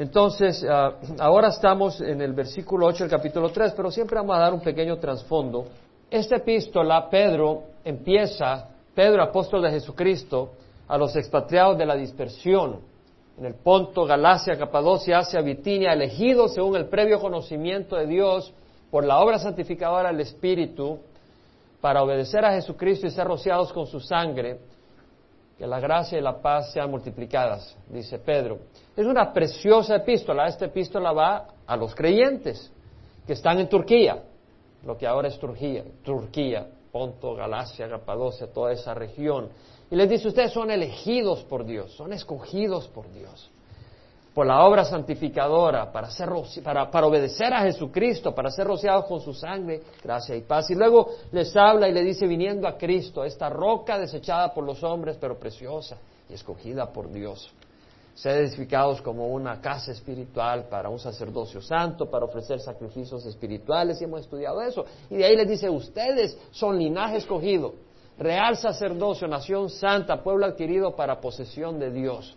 Entonces, ah, ahora estamos en el versículo 8 del capítulo 3, pero siempre vamos a dar un pequeño trasfondo. Esta epístola, Pedro empieza, Pedro, apóstol de Jesucristo, a los expatriados de la dispersión, en el Ponto, Galacia, Capadocia, Asia, Bitinia, elegidos según el previo conocimiento de Dios por la obra santificadora del Espíritu, para obedecer a Jesucristo y ser rociados con su sangre, que la gracia y la paz sean multiplicadas, dice Pedro. Es una preciosa epístola. Esta epístola va a los creyentes que están en Turquía, lo que ahora es Turquía, Turquía, Ponto, Galacia, Capadocia, toda esa región. Y les dice, ustedes son elegidos por Dios, son escogidos por Dios por la obra santificadora, para, ser, para, para, obedecer a Jesucristo, para ser rociados con su sangre, gracia y paz. Y luego les habla y le dice, viniendo a Cristo, esta roca desechada por los hombres, pero preciosa y escogida por Dios. Ser edificados como una casa espiritual para un sacerdocio santo, para ofrecer sacrificios espirituales, y hemos estudiado eso. Y de ahí les dice, ustedes son linaje escogido, real sacerdocio, nación santa, pueblo adquirido para posesión de Dios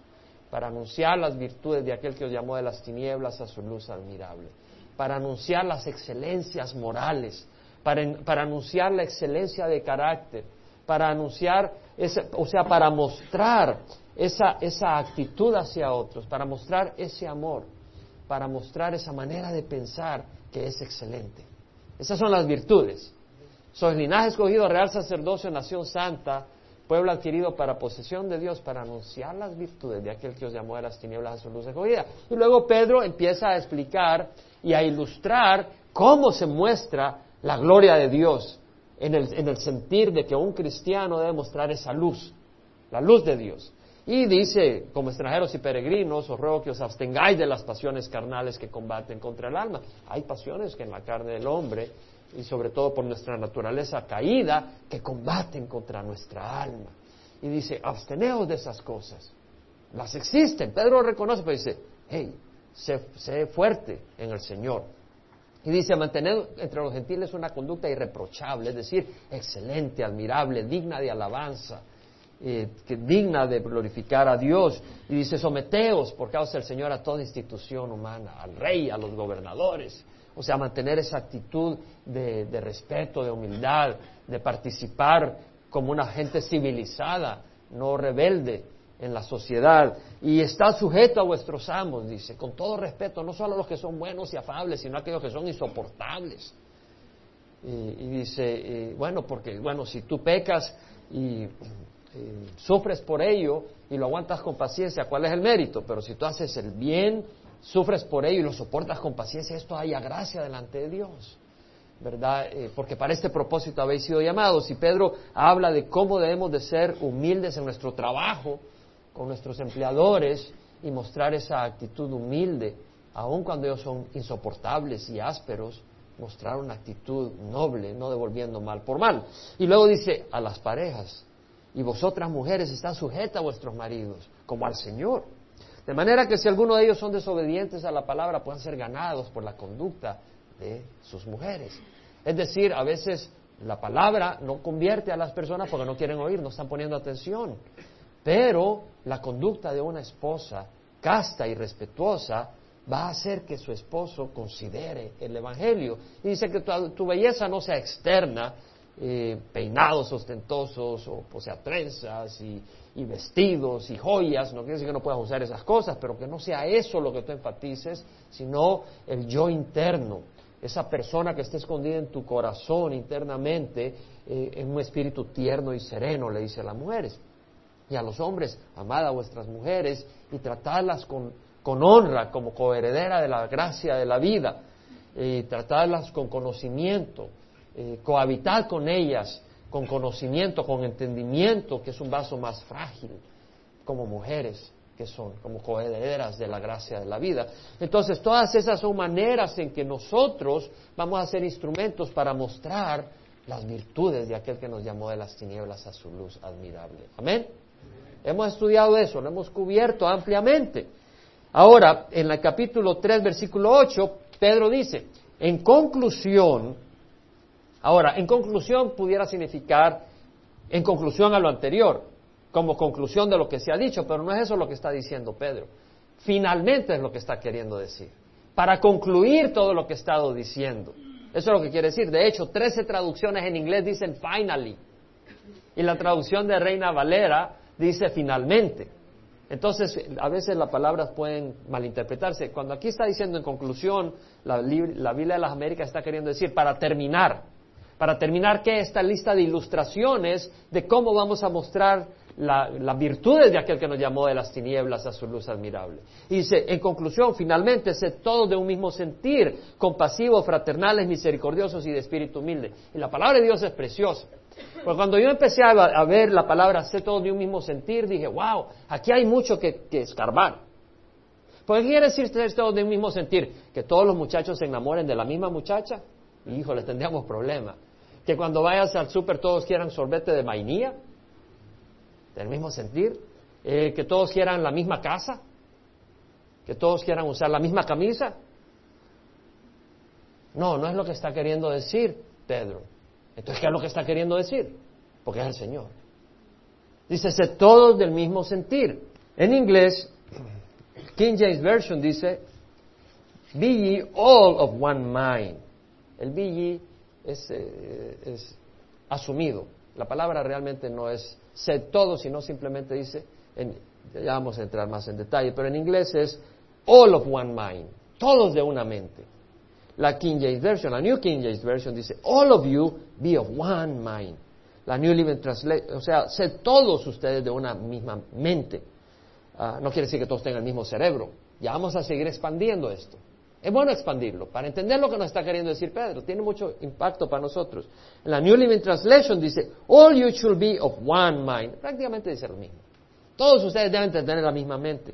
para anunciar las virtudes de aquel que os llamó de las tinieblas a su luz admirable, para anunciar las excelencias morales, para, anunciar la excelencia de carácter, para anunciar, o sea, para mostrar esa, esa actitud hacia otros, para mostrar ese amor, para mostrar esa manera de pensar que es excelente. Esas son las virtudes. Sois linaje escogido, real sacerdocio, nación santa, pueblo adquirido para posesión de Dios, para anunciar las virtudes de aquel que os llamó de las tinieblas a su luz escogida. Y luego Pedro empieza a explicar y a ilustrar cómo se muestra la gloria de Dios en el, en el sentir de que un cristiano debe mostrar esa luz, la luz de Dios. Y dice, como extranjeros y peregrinos, os ruego que os abstengáis de las pasiones carnales que combaten contra el alma. Hay pasiones que en la carne del hombre y sobre todo por nuestra naturaleza caída que combaten contra nuestra alma. Y dice, absteneos de esas cosas. Las existen. Pedro reconoce, pero dice, hey, sé, fuerte en el Señor. Y dice, mantener entre los gentiles una conducta irreprochable, es decir, excelente, admirable, digna de alabanza, eh, que digna de glorificar a Dios. Y dice, someteos por causa del Señor a toda institución humana, al rey, a los gobernadores, o sea, mantener esa actitud de, respeto, de humildad, de participar como una gente civilizada, no rebelde en la sociedad. Y está sujeto a vuestros amos, dice, con todo respeto, no solo a los que son buenos y afables, sino a aquellos que son insoportables. Y, dice, bueno, porque, bueno, si tú pecas y sufres por ello y lo aguantas con paciencia, ¿cuál es el mérito? Pero si tú haces el bien sufres por ello y lo soportas con paciencia, esto haya gracia delante de Dios. ¿Verdad? Eh, porque para este propósito habéis sido llamados. Y Pedro habla de cómo debemos de ser humildes en nuestro trabajo, con nuestros empleadores, y mostrar esa actitud humilde, aun cuando ellos son insoportables y ásperos, mostrar una actitud noble, no devolviendo mal por mal. Y luego dice a las parejas, y vosotras mujeres están sujetas a vuestros maridos, como al Señor de manera que si alguno de ellos son desobedientes a la palabra, puedan ser ganados por la conducta de sus mujeres. Es decir, a veces la palabra no convierte a las personas porque no quieren oír, no están poniendo atención. Pero la conducta de una esposa casta y respetuosa va a hacer que su esposo considere el Evangelio. Y dice que tu, belleza no sea externa, eh, peinados ostentosos o, o sea, trenzas y, y vestidos y joyas, no quiere decir que no puedas usar esas cosas, pero que no sea eso lo que tú enfatices, sino el yo interno, esa persona que está escondida en tu corazón internamente, eh, en un espíritu tierno y sereno, le dice a las mujeres. Y a los hombres, amad a vuestras mujeres y tratadlas con, con honra como coheredera de la gracia de la vida, y tratadlas con conocimiento, eh, cohabitad con ellas con conocimiento, con entendimiento, que es un vaso más frágil, como mujeres que son, como coherederas de la gracia de la vida. Entonces, todas esas son maneras en que nosotros vamos a ser instrumentos para mostrar las virtudes de aquel que nos llamó de las tinieblas a su luz admirable. Amén. Hemos estudiado eso, lo hemos cubierto ampliamente. Ahora, en el capítulo 3, versículo 8, Pedro dice, en conclusión, Ahora, en conclusión pudiera significar, en conclusión a lo anterior, como conclusión de lo que se ha dicho, pero no es eso lo que está diciendo Pedro. Finalmente es lo que está queriendo decir. Para concluir todo lo que he estado diciendo. Eso es lo que quiere decir. De hecho, 13 traducciones en inglés dicen finally. Y la traducción de Reina Valera dice finalmente. Entonces, a veces las palabras pueden malinterpretarse. Cuando aquí está diciendo en conclusión, la, Biblia de las Américas está queriendo decir para terminar. Para terminar, ¿qué? Esta lista de ilustraciones de cómo vamos a mostrar las virtudes de aquel que nos llamó de las tinieblas a su luz admirable. Y dice, en conclusión, finalmente, sé todos de un mismo sentir, compasivos, fraternales, misericordiosos y de espíritu humilde. Y la palabra de Dios es preciosa. Porque cuando yo empecé a, ver la palabra sé todos de un mismo sentir, dije, wow, aquí hay mucho que, escarbar. ¿Por qué quiere decir ser todos de un mismo sentir? Que todos los muchachos se enamoren de la misma muchacha. Híjole, tendríamos problemas. Que cuando vayas al súper todos quieran sorbete de vainilla del mismo sentir, eh, que todos quieran la misma casa, que todos quieran usar la misma camisa. No, no es lo que está queriendo decir Pedro. Entonces, ¿qué es lo que está queriendo decir? Porque es el Señor. Dice, sé todos del mismo sentir. En inglés, King James Version dice, be ye all of one mind. El be ye es, eh, es asumido. La palabra realmente no es sed todo, sino simplemente dice, ya vamos a entrar más en detalle, pero en inglés es all of one mind, todos de una mente. La King James Version, la New King James Version dice, all of you be of one mind. La New Living Translation, o sea, sed todos ustedes de una misma mente. Ah, no quiere decir que todos tengan el mismo cerebro. Ya vamos a seguir expandiendo esto. Es bueno expandirlo para entender lo que nos está queriendo decir Pedro. Tiene mucho impacto para nosotros. La New Living Translation dice, All you should be of one mind. Prácticamente dice lo mismo. Todos ustedes deben tener la misma mente.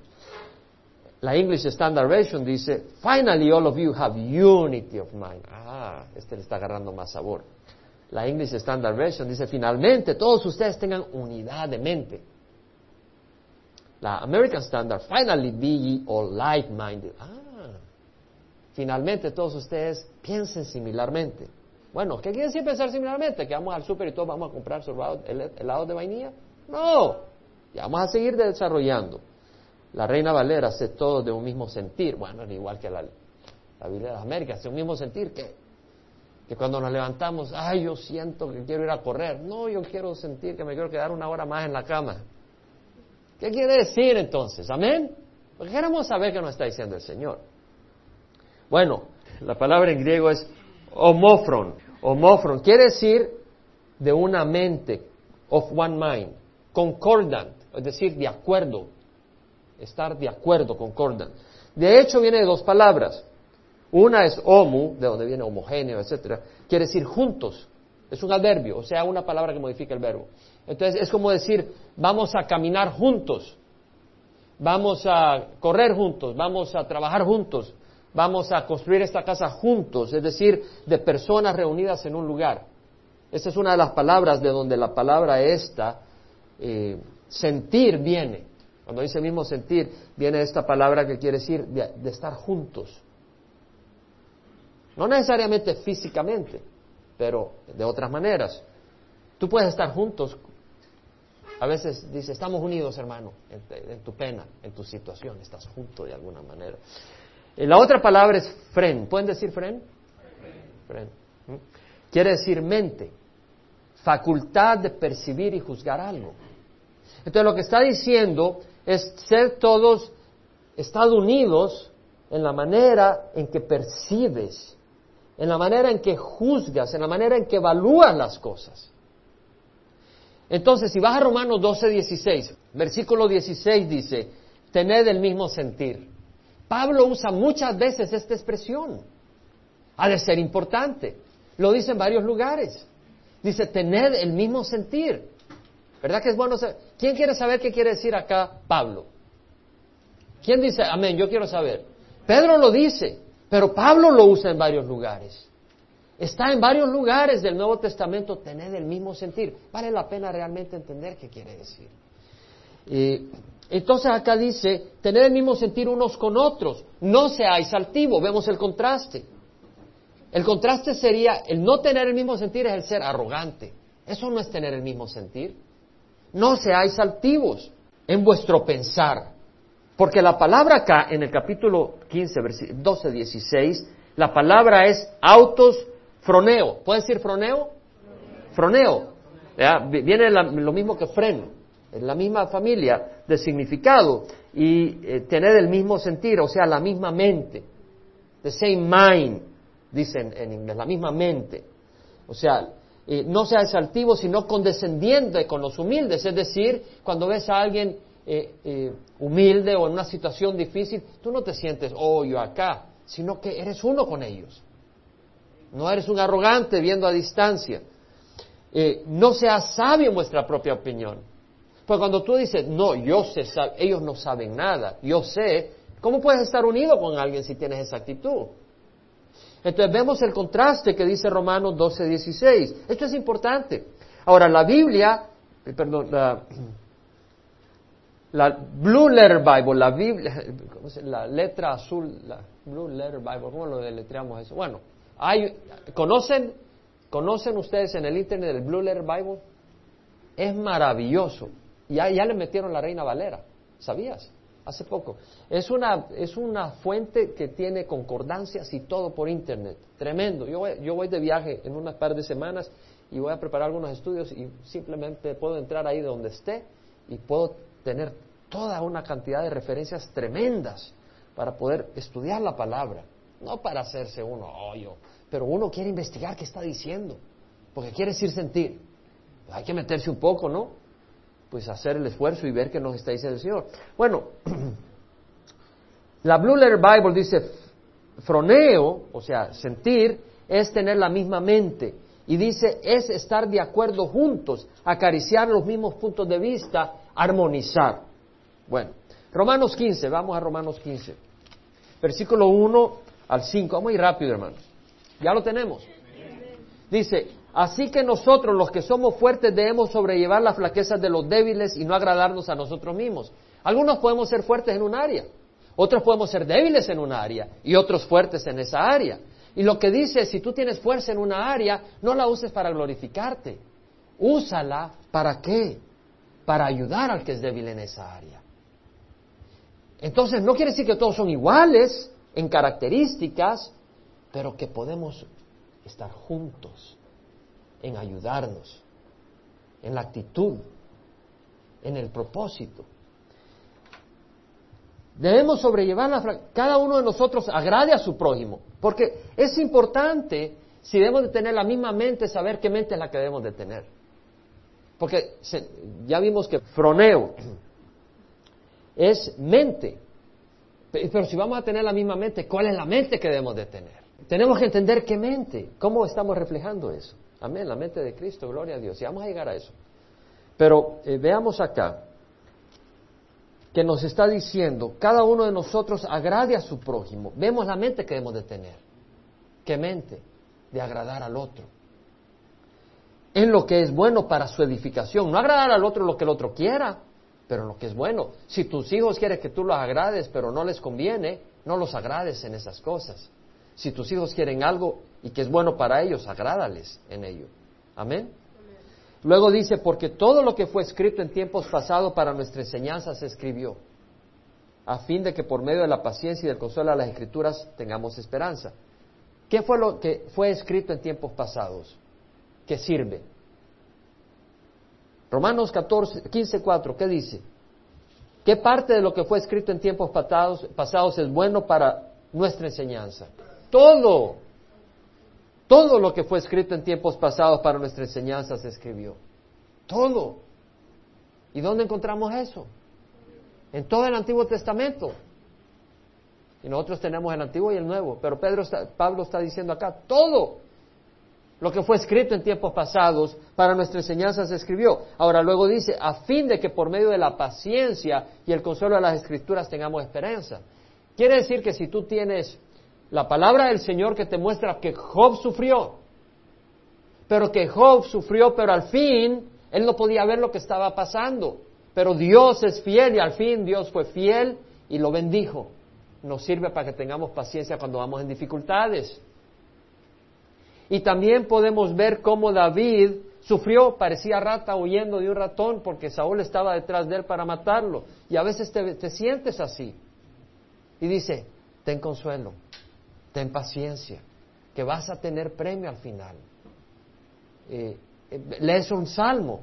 La English Standard Version dice, Finally all of you have unity of mind. Ah, este le está agarrando más sabor. La English Standard Version dice, finalmente todos ustedes tengan unidad de mente. La American Standard, finally be ye all like-minded. Ah, finalmente todos ustedes piensen similarmente. Bueno, ¿qué quiere decir pensar similarmente? ¿Que vamos al súper y todos vamos a comprar helados de vainilla? No, ya vamos a seguir desarrollando. La Reina Valera hace todo de un mismo sentir. Bueno, es igual que la, la Biblia de las Américas, de un mismo sentir que, que cuando nos levantamos, ay, yo siento que quiero ir a correr. No, yo quiero sentir que me quiero quedar una hora más en la cama. ¿Qué quiere decir entonces? Amén. Porque queremos saber qué nos está diciendo el Señor. Bueno, la palabra en griego es homofron. Homofron quiere decir de una mente, of one mind, concordant, es decir, de acuerdo, estar de acuerdo, concordant. De hecho, viene de dos palabras. Una es homo, de donde viene homogéneo, etcétera, quiere decir juntos. Es un adverbio, o sea, una palabra que modifica el verbo. Entonces, es como decir, vamos a caminar juntos, vamos a correr juntos, vamos a trabajar juntos, vamos a construir esta casa juntos, es decir, de personas reunidas en un lugar. Esa es una de las palabras de donde la palabra esta, eh, sentir, viene. Cuando dice mismo sentir, viene esta palabra que quiere decir de, estar juntos. No necesariamente físicamente, pero de otras maneras. Tú puedes estar juntos. A veces dice, estamos unidos, hermano, en, tu pena, en tu situación, estás junto de alguna manera. Eh, la otra palabra es fren. ¿Pueden decir fren? Fren. ¿Mm? Quiere decir mente, facultad de percibir y juzgar algo. Entonces lo que está diciendo es ser todos, estar unidos en la manera en que percibes, en la manera en que juzgas, en la manera en que evalúas las cosas. Entonces, si vas a Romanos 12, 16, versículo 16 dice, tened el mismo sentir. Pablo usa muchas veces esta expresión. Ha de ser importante. Lo dice en varios lugares. Dice, tened el mismo sentir. ¿Verdad que es bueno saber? ¿Quién quiere saber qué quiere decir acá Pablo? ¿Quién dice, amén, yo quiero saber? Pedro lo dice, pero Pablo lo usa en varios lugares. Está en varios lugares del Nuevo Testamento, tened el mismo sentir. Vale la pena realmente entender qué quiere decir. Entonces acá dice, tener el mismo sentir unos con otros, no seáis altivos, vemos el contraste. El contraste sería, el no tener el mismo sentir es el ser arrogante. Eso no es tener el mismo sentir. No seáis altivos en vuestro pensar. Porque la palabra acá, en el capítulo 15, 12, 16, la palabra es autos froneo. ¿Puede decir froneo? Froneo. Viene lo mismo que freno, en la misma familia de significado y eh, tener el mismo sentir, o sea, la misma mente. The same mind, dicen en inglés, la misma mente. O sea, eh, no seas altivo, sino condescendiente con los humildes. Es decir, cuando ves a alguien eh, humilde o en una situación difícil, tú no te sientes, oh, yo acá, sino que eres uno con ellos. No eres un arrogante viendo a distancia. No seas sabio en vuestra propia opinión. Pues cuando tú dices, no, yo sé, ellos no saben nada, yo sé, ¿cómo puedes estar unido con alguien si tienes esa actitud? Entonces vemos el contraste que dice Romanos 12, 16. Esto es importante. Ahora, la Biblia, eh, perdón, la, Blue Letter Bible, la Biblia, la letra azul, la Blue Letter Bible, ¿cómo lo deletreamos eso? Bueno, hay, ¿conocen, ¿conocen ustedes en el internet el Blue Letter Bible? Es maravilloso. Ya, ya le metieron la Reina Valera, ¿sabías? Hace poco. Es una, es una fuente que tiene concordancias y todo por internet. Tremendo. Yo voy, yo voy de viaje en unas par de semanas y voy a preparar algunos estudios y simplemente puedo entrar ahí de donde esté y puedo tener toda una cantidad de referencias tremendas para poder estudiar la palabra, no para hacerse uno hoyo, pero uno quiere investigar qué está diciendo, porque quiere decir sentir. Hay que meterse un poco, ¿no? Pues hacer el esfuerzo y ver qué nos está diciendo el Señor. Bueno, la Blue Letter Bible dice, froneo, o sea, sentir, es tener la misma mente. Y dice, es estar de acuerdo juntos, acariciar los mismos puntos de vista armonizar. Bueno, Romanos 15, vamos a Romanos 15. Versículo 1 al 5. Vamos ir rápido, hermanos. Ya lo tenemos. Dice, así que nosotros los que somos fuertes debemos sobrellevar las flaquezas de los débiles y no agradarnos a nosotros mismos. Algunos podemos ser fuertes en un área, otros podemos ser débiles en un área y otros fuertes en esa área. Y lo que dice, si tú tienes fuerza en una área, no la uses para glorificarte. Úsala para qué? para ayudar al que es débil en esa área. Entonces, no quiere decir que todos son iguales en características, pero que podemos estar juntos en ayudarnos, en la actitud, en el propósito. Debemos sobrellevar la cada uno de nosotros agrade a su prójimo, porque es importante si debemos de tener la misma mente, saber qué mente es la que debemos de tener. Porque ya vimos que froneo es mente. Pero si vamos a tener la misma mente, ¿cuál es la mente que debemos de tener? Tenemos que entender qué mente, cómo estamos reflejando eso. Amén, la mente de Cristo, gloria a Dios. Y vamos a llegar a eso. Pero eh, veamos acá que nos está diciendo, cada uno de nosotros agrade a su prójimo. Vemos la mente que debemos de tener. ¿Qué mente? De agradar al otro en lo que es bueno para su edificación. No agradar al otro lo que el otro quiera, pero lo que es bueno. Si tus hijos quieren que tú los agrades, pero no les conviene, no los agrades en esas cosas. Si tus hijos quieren algo y que es bueno para ellos, agrádales en ello. Amén. Luego dice, porque todo lo que fue escrito en tiempos pasados para nuestra enseñanza se escribió, a fin de que por medio de la paciencia y del consuelo de las escrituras tengamos esperanza. ¿Qué fue lo que fue escrito en tiempos pasados? que sirve. Romanos 14, 15, 4, ¿qué dice? ¿Qué parte de lo que fue escrito en tiempos pasados es bueno para nuestra enseñanza? Todo. Todo lo que fue escrito en tiempos pasados para nuestra enseñanza se escribió. Todo. ¿Y dónde encontramos eso? En todo el Antiguo Testamento. Y nosotros tenemos el Antiguo y el Nuevo. Pero Pedro Pablo está diciendo acá, todo lo que fue escrito en tiempos pasados para nuestra enseñanza se escribió. Ahora luego dice, a fin de que por medio de la paciencia y el consuelo de las escrituras tengamos esperanza. Quiere decir que si tú tienes la palabra del Señor que te muestra que Job sufrió, pero que Job sufrió, pero al fin él no podía ver lo que estaba pasando. Pero Dios es fiel y al fin Dios fue fiel y lo bendijo. Nos sirve para que tengamos paciencia cuando vamos en dificultades. Y también podemos ver cómo David Sufrió, parecía rata huyendo de un ratón porque Saúl estaba detrás de él para matarlo. Y a veces te, te sientes así. Y dice, ten consuelo, ten paciencia, que vas a tener premio al final. Eh, eh, lees un salmo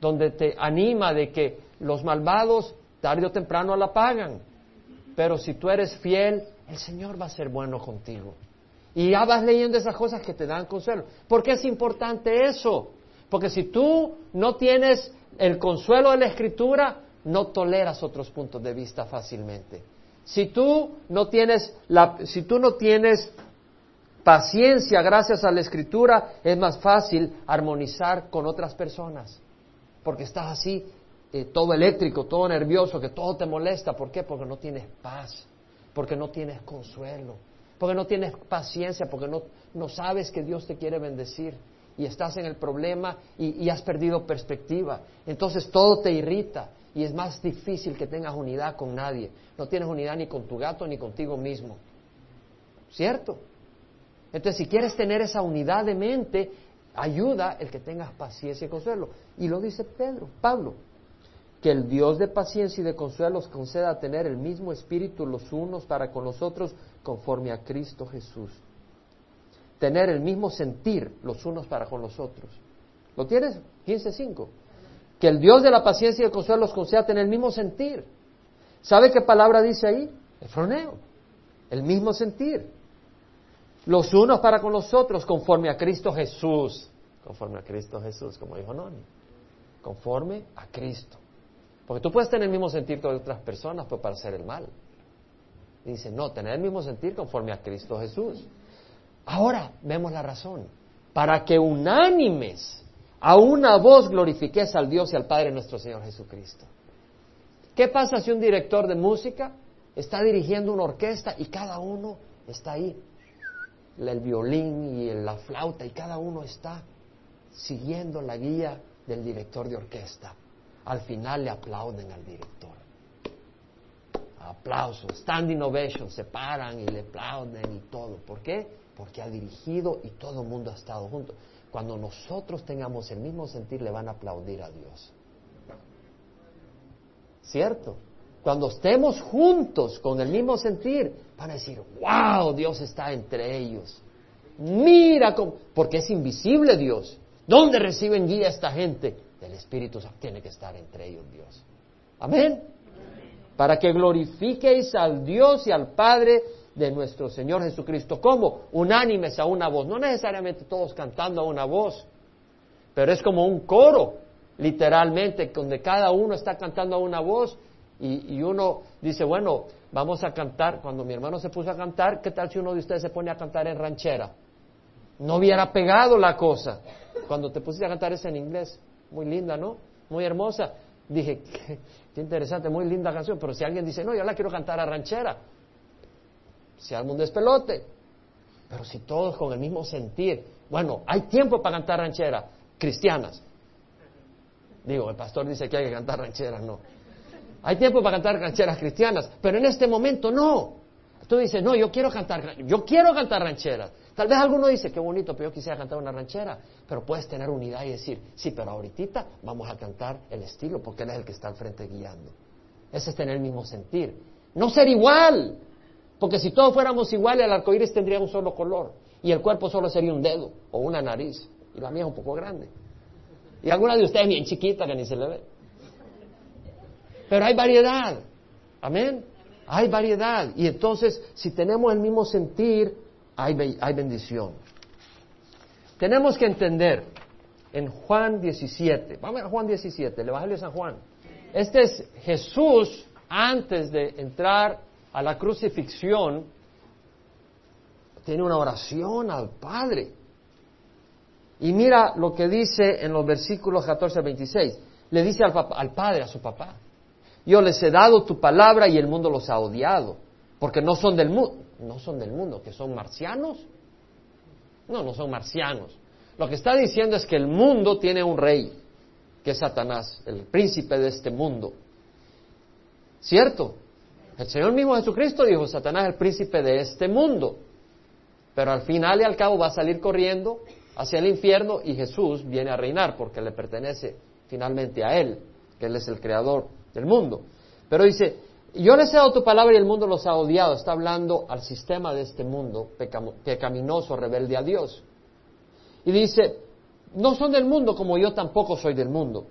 donde te anima de que los malvados tarde o temprano la pagan, pero si tú eres fiel, el Señor va a ser bueno contigo. Y ya vas leyendo esas cosas que te dan consuelo. ¿Por qué es importante eso? Porque si tú no tienes el consuelo de la Escritura, no toleras otros puntos de vista fácilmente. Si tú no tienes, la, si tú no tienes paciencia gracias a la escritura, es más fácil armonizar con otras personas. Porque estás así, eh, todo eléctrico, todo nervioso, que todo te molesta. ¿Por qué? Porque no tienes paz, porque no tienes consuelo, porque no tienes paciencia, porque no, no sabes que Dios te quiere bendecir y estás en el problema y, y has perdido perspectiva. Entonces todo te irrita y es más difícil que tengas unidad con nadie. No tienes unidad ni con tu gato ni contigo mismo. ¿Cierto? Entonces, si quieres tener esa unidad de mente, ayuda el que tengas paciencia y consuelo. Y lo dice Pedro, Pablo, que el Dios de paciencia y de consuelo os conceda tener el mismo espíritu los unos para con los otros conforme a Cristo Jesús. Tener el mismo sentir los unos para con los otros. ¿Lo tienes? 15.5 que el Dios de la paciencia y el consuelo los conceda tener el mismo sentir. ¿Sabe qué palabra dice ahí? Efroneo. El mismo sentir. Los unos para con los otros, conforme a Cristo Jesús. Conforme a Cristo Jesús, como dijo Noni. Conforme a Cristo. Porque tú puedes tener el mismo sentir con otras personas, para hacer el mal. dice, no, tener el mismo sentir conforme a Cristo Jesús. Ahora vemos la razón. Para que unánimes a una voz glorifiques al Dios y al Padre nuestro Señor Jesucristo. ¿Qué pasa si un director de música está dirigiendo una orquesta y cada uno está ahí? El violín y la flauta y cada uno está siguiendo la guía del director de orquesta. Al final le aplauden al director. Aplausos, standing ovation, se paran y le aplauden y todo. ¿Por qué? Porque ha dirigido y todo el mundo ha estado junto. Cuando nosotros tengamos el mismo sentir, le van a aplaudir a Dios. ¿Cierto? Cuando estemos juntos con el mismo sentir, van a decir, wow, Dios está entre ellos. Mira cómo, porque es invisible Dios. ¿Dónde reciben guía esta gente? Del Espíritu Santo tiene que estar entre ellos Dios. Amén. Para que glorifiquéis al Dios y al Padre de nuestro Señor Jesucristo. ¿Cómo? Unánimes a una voz. No necesariamente todos cantando a una voz, pero es como un coro, literalmente, donde cada uno está cantando a una voz y, uno dice, bueno, vamos a cantar. Cuando mi hermano se puso a cantar, ¿qué tal si uno de ustedes se pone a cantar en ranchera? No hubiera pegado la cosa. Cuando te pusiste a cantar es en inglés. Muy linda, ¿no? Muy hermosa. Dije, qué interesante, muy linda canción, pero si alguien dice, no, yo la quiero cantar a ranchera, se arma un despelote. Pero si todos con el mismo sentir, bueno, hay tiempo para cantar rancheras cristianas. Digo, el pastor dice que hay que cantar rancheras, no. Hay tiempo para cantar rancheras cristianas, pero en este momento no. Tú dices, no, yo quiero cantar, yo quiero cantar rancheras. Tal vez alguno dice, qué bonito, pero yo quisiera cantar una ranchera. Pero puedes tener unidad y decir, sí, pero ahorita vamos a cantar el estilo, porque él es el que está al frente guiando. Ese es tener el mismo sentir. No ser igual, porque si todos fuéramos iguales, el arco iris tendría un solo color. Y el cuerpo solo sería un dedo o una nariz. Y la mía es un poco grande. Y alguna de ustedes bien chiquita que ni se le ve. Pero hay variedad. Amén. Hay variedad. Y entonces, si tenemos el mismo sentir, hay, bendición. Tenemos que entender en Juan 17. Vamos a Juan 17, el Evangelio de San Juan. Este es Jesús antes de entrar a la crucifixión, tiene una oración al Padre. Y mira lo que dice en los versículos 14 al 26. Le dice al, al Padre, a su papá, yo les he dado tu palabra y el mundo los ha odiado, porque no son del mundo, no son del mundo, que son marcianos. No, no son marcianos. Lo que está diciendo es que el mundo tiene un rey, que es Satanás, el príncipe de este mundo. ¿Cierto? El Señor mismo Jesucristo dijo, Satanás es el príncipe de este mundo. Pero al final y al cabo va a salir corriendo hacia el infierno y Jesús viene a reinar porque le pertenece finalmente a Él, que Él es el creador del mundo. Pero dice, yo les he dado tu palabra y el mundo los ha odiado. Está hablando al sistema de este mundo pecaminoso, rebelde a Dios. Y dice, no son del mundo como yo tampoco soy del mundo.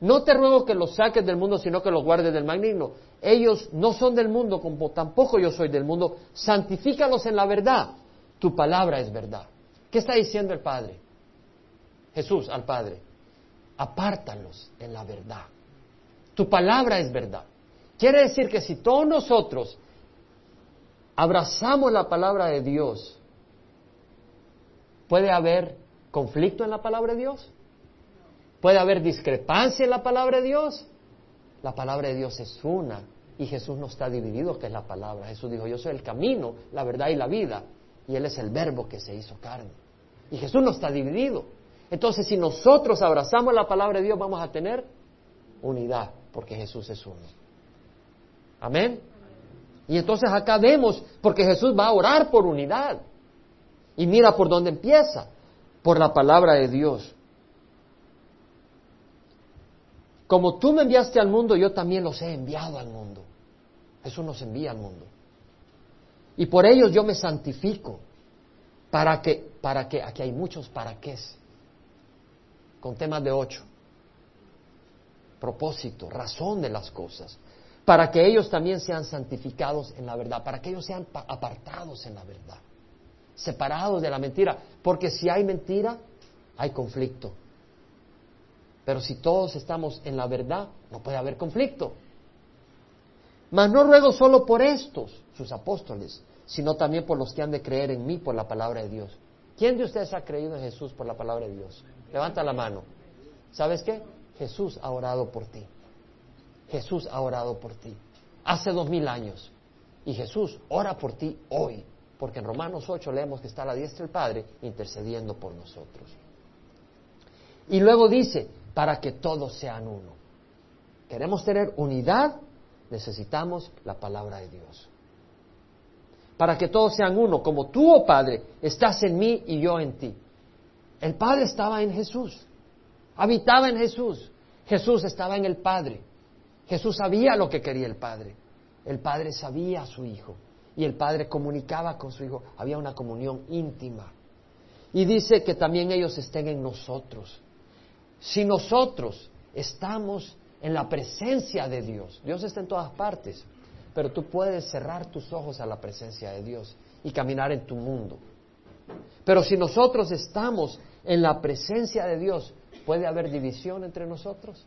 No te ruego que los saques del mundo, sino que los guardes del maligno. Ellos no son del mundo como tampoco yo soy del mundo. Santifícalos en la verdad. Tu palabra es verdad. ¿Qué está diciendo el Padre? Jesús al Padre. Apártalos en la verdad. Tu palabra es verdad. Quiere decir que si todos nosotros abrazamos la palabra de Dios, ¿puede haber conflicto en la palabra de Dios? ¿Puede haber discrepancia en la palabra de Dios? La palabra de Dios es una y Jesús no está dividido, que es la palabra. Jesús dijo, yo soy el camino, la verdad y la vida. Y Él es el verbo que se hizo carne. Y Jesús no está dividido. Entonces, si nosotros abrazamos la palabra de Dios, vamos a tener unidad, porque Jesús es uno. Amén. Y entonces acá vemos, porque Jesús va a orar por unidad. Y mira por dónde empieza, por la palabra de Dios. Como tú me enviaste al mundo, yo también los he enviado al mundo. Jesús nos envía al mundo. Y por ellos yo me santifico. Para que, para que, aquí hay muchos para qué. Con temas de ocho. Propósito, razón de las cosas. Para que ellos también sean santificados en la verdad. Para que ellos sean apartados en la verdad. Separados de la mentira. Porque si hay mentira, hay conflicto. Pero si todos estamos en la verdad, no puede haber conflicto. Mas no ruego solo por estos, sus apóstoles, sino también por los que han de creer en mí por la palabra de Dios. ¿Quién de ustedes ha creído en Jesús por la palabra de Dios? Levanta la mano. ¿Sabes qué? Jesús ha orado por ti. Jesús ha orado por ti. Hace dos mil años. Y Jesús ora por ti hoy. Porque en Romanos 8 leemos que está a la diestra del Padre intercediendo por nosotros. Y luego dice, para que todos sean uno. Queremos tener unidad, necesitamos la palabra de Dios. Para que todos sean uno, como tú, oh Padre, estás en mí y yo en ti. El Padre estaba en Jesús, habitaba en Jesús, Jesús estaba en el Padre. Jesús sabía lo que quería el Padre. El Padre sabía a su Hijo y el Padre comunicaba con su Hijo. Había una comunión íntima. Y dice que también ellos estén en nosotros. Si nosotros estamos en la presencia de Dios, Dios está en todas partes, pero tú puedes cerrar tus ojos a la presencia de Dios y caminar en tu mundo. Pero si nosotros estamos en la presencia de Dios, ¿puede haber división entre nosotros?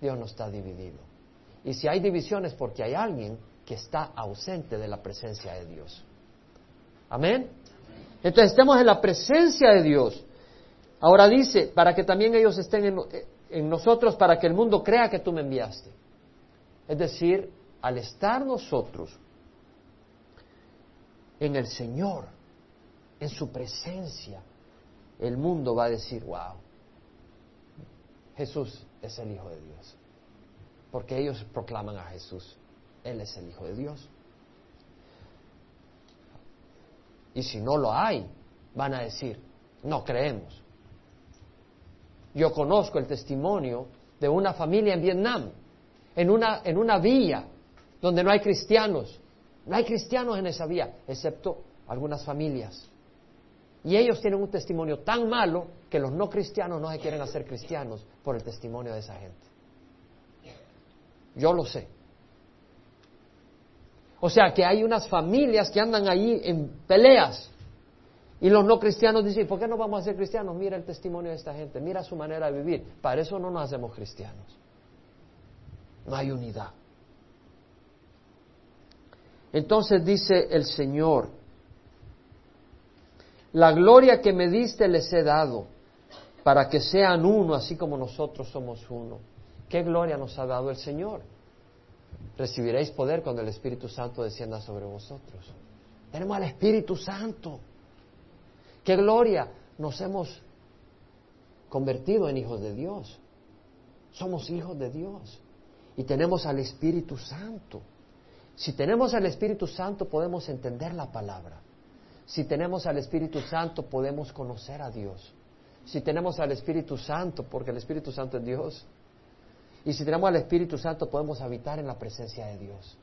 Dios no está dividido. Y si hay división es porque hay alguien que está ausente de la presencia de Dios. Amén. Entonces estemos en la presencia de Dios. Ahora dice, para que también ellos estén en, nosotros, para que el mundo crea que tú me enviaste. Es decir, al estar nosotros en el Señor, en su presencia, el mundo va a decir, wow, Jesús es el Hijo de Dios. Porque ellos proclaman a Jesús, Él es el Hijo de Dios. Y si no lo hay, van a decir, no creemos. Yo conozco el testimonio de una familia en Vietnam, en una, en una villa donde no hay cristianos. No hay cristianos en esa vía, excepto algunas familias. Y ellos tienen un testimonio tan malo que los no cristianos no se quieren hacer cristianos por el testimonio de esa gente. Yo lo sé. O sea que hay unas familias que andan ahí en peleas y los no cristianos dicen, ¿por qué no vamos a ser cristianos? Mira el testimonio de esta gente, mira su manera de vivir. Para eso no nos hacemos cristianos. No hay unidad. Entonces dice el Señor, la gloria que me diste les he dado, para que sean uno, así como nosotros somos uno. ¿Qué gloria nos ha dado el Señor? Recibiréis poder cuando el Espíritu Santo descienda sobre vosotros. Tenemos al Espíritu Santo. ¡Qué gloria! Nos hemos convertido en hijos de Dios. Somos hijos de Dios. Y tenemos al Espíritu Santo. Si tenemos al Espíritu Santo podemos entender la palabra. Si tenemos al Espíritu Santo podemos conocer a Dios. Si tenemos al Espíritu Santo, porque el Espíritu Santo es Dios, y si tenemos al Espíritu Santo podemos habitar en la presencia de Dios.